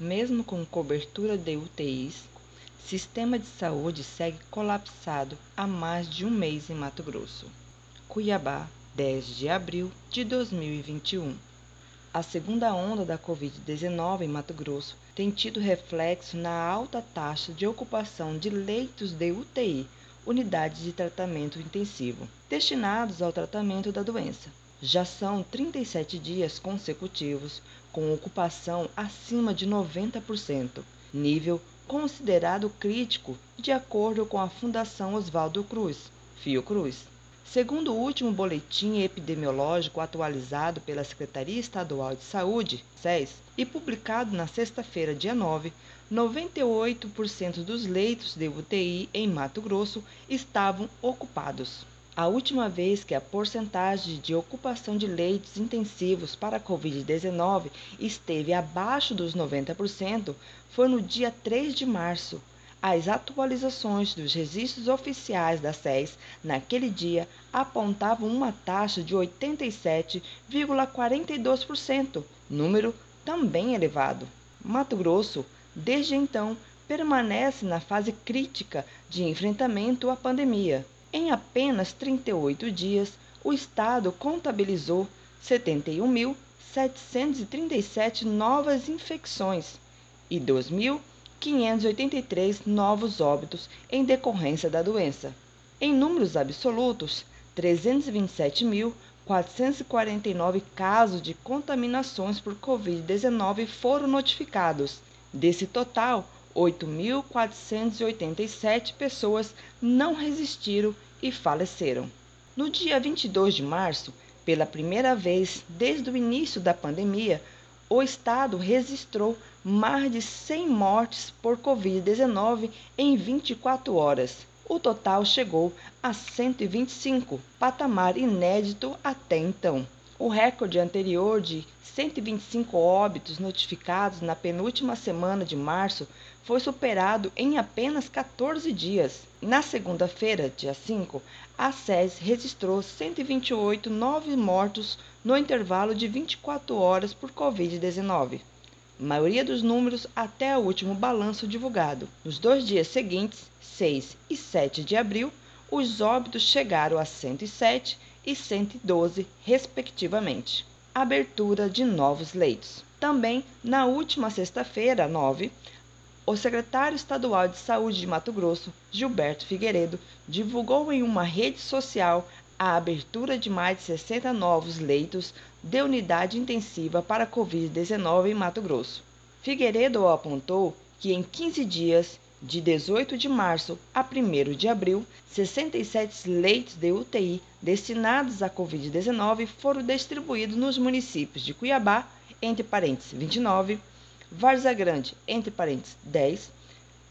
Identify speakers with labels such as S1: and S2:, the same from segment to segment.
S1: Mesmo com cobertura de UTIs, sistema de saúde segue colapsado há mais de um mês em Mato Grosso. Cuiabá, 10 de abril de 2021. A segunda onda da Covid-19 em Mato Grosso tem tido reflexo na alta taxa de ocupação de leitos de UTI, unidades de tratamento intensivo, destinados ao tratamento da doença. Já são 37 dias consecutivos com ocupação acima de 90%, nível considerado crítico de acordo com a Fundação Oswaldo Cruz, Fiocruz. Segundo o último boletim epidemiológico atualizado pela Secretaria Estadual de Saúde, SES, e publicado na sexta-feira, dia 9, 98% dos leitos de UTI em Mato Grosso estavam ocupados. A última vez que a porcentagem de ocupação de leitos intensivos para a Covid-19 esteve abaixo dos 90% foi no dia 3 de março, as atualizações dos registros oficiais da SES naquele dia apontavam uma taxa de 87,42%, número também elevado. Mato Grosso, desde então, permanece na fase crítica de enfrentamento à pandemia. Em apenas 38 dias, o estado contabilizou 71.737 novas infecções e 2.000 583 novos óbitos em decorrência da doença. Em números absolutos, 327.449 casos de contaminações por Covid-19 foram notificados. Desse total, 8.487 pessoas não resistiram e faleceram. No dia 22 de março, pela primeira vez desde o início da pandemia, o estado registrou mais de 100 mortes por Covid-19 em 24 horas. O total chegou a 125, patamar inédito até então. O recorde anterior de 125 óbitos notificados na penúltima semana de março foi superado em apenas 14 dias. Na segunda-feira, dia 5, a SES registrou 128 novos mortos no intervalo de 24 horas por Covid-19. Maioria dos números até o último balanço divulgado. Nos dois dias seguintes, 6 e 7 de abril, os óbitos chegaram a 107 e 112, respectivamente. Abertura de novos leitos. Também, na última sexta-feira, 9, o secretário estadual de Saúde de Mato Grosso, Gilberto Figueiredo, divulgou em uma rede social a abertura de mais de 60 novos leitos de unidade intensiva para Covid-19 em Mato Grosso. Figueiredo apontou que em 15 dias, de 18 de março a 1 de abril, 67 leitos de UTI destinados à Covid-19 foram distribuídos nos municípios de Cuiabá, entre parênteses 29, Várzea Grande, entre parênteses 10,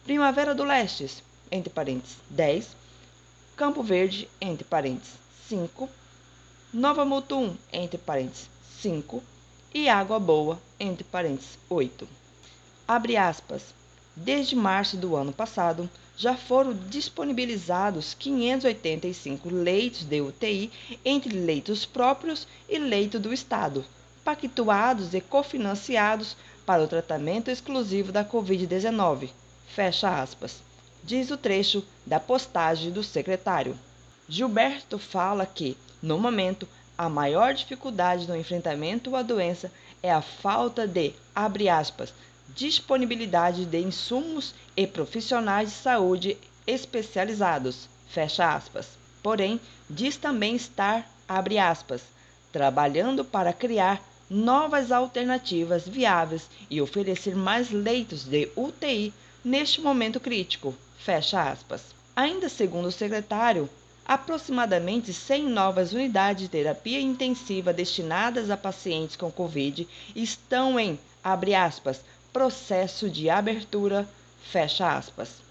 S1: Primavera do Leste, entre parênteses 10, Campo Verde, entre parênteses 5, Nova Mutum, entre parênteses, 5, e Água Boa, entre parênteses, 8. Abre aspas. Desde março do ano passado, já foram disponibilizados 585 leitos de UTI entre leitos próprios e leito do Estado, pactuados e cofinanciados para o tratamento exclusivo da Covid-19. Fecha aspas. Diz o trecho da postagem do secretário. Gilberto fala que, no momento, a maior dificuldade no enfrentamento à doença é a falta de, abre aspas, disponibilidade de insumos e profissionais de saúde especializados, fecha aspas. Porém, diz também estar, abre aspas, trabalhando para criar novas alternativas viáveis e oferecer mais leitos de UTI neste momento crítico, fecha aspas. Ainda segundo o secretário, aproximadamente 100 novas unidades de terapia intensiva destinadas a pacientes com Covid estão em, abre aspas, processo de abertura, fecha aspas.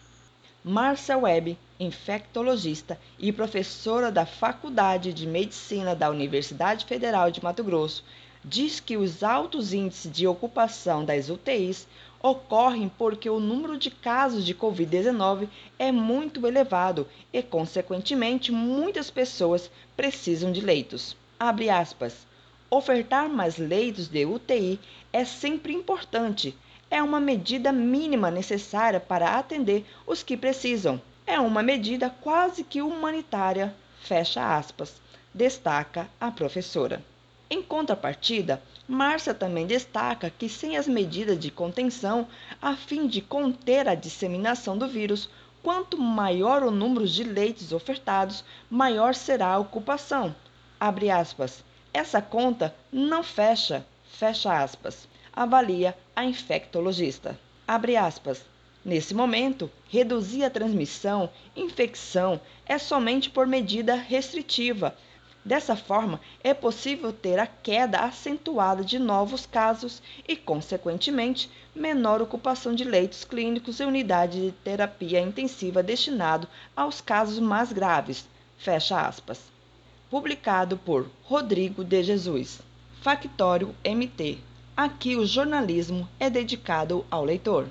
S1: Márcia Webb, infectologista e professora da Faculdade de Medicina da Universidade Federal de Mato Grosso, diz que os altos índices de ocupação das UTIs ocorrem porque o número de casos de Covid-19 é muito elevado e, consequentemente, muitas pessoas precisam de leitos. Abre aspas. Ofertar mais leitos de UTI é sempre importante. É uma medida mínima necessária para atender os que precisam. É uma medida quase que humanitária, fecha aspas, destaca a professora. Em contrapartida, Márcia também destaca que sem as medidas de contenção, a fim de conter a disseminação do vírus, quanto maior o número de leitos ofertados, maior será a ocupação. Abre aspas. Essa conta não fecha, fecha aspas, avalia a infectologista. Abre aspas. Nesse momento, reduzir a transmissão, infecção, é somente por medida restritiva, Dessa forma, é possível ter a queda acentuada de novos casos e, consequentemente, menor ocupação de leitos clínicos e unidade de terapia intensiva destinado aos casos mais graves. Fecha aspas. Publicado por Rodrigo de Jesus. Factório MT. Aqui o jornalismo é dedicado ao leitor.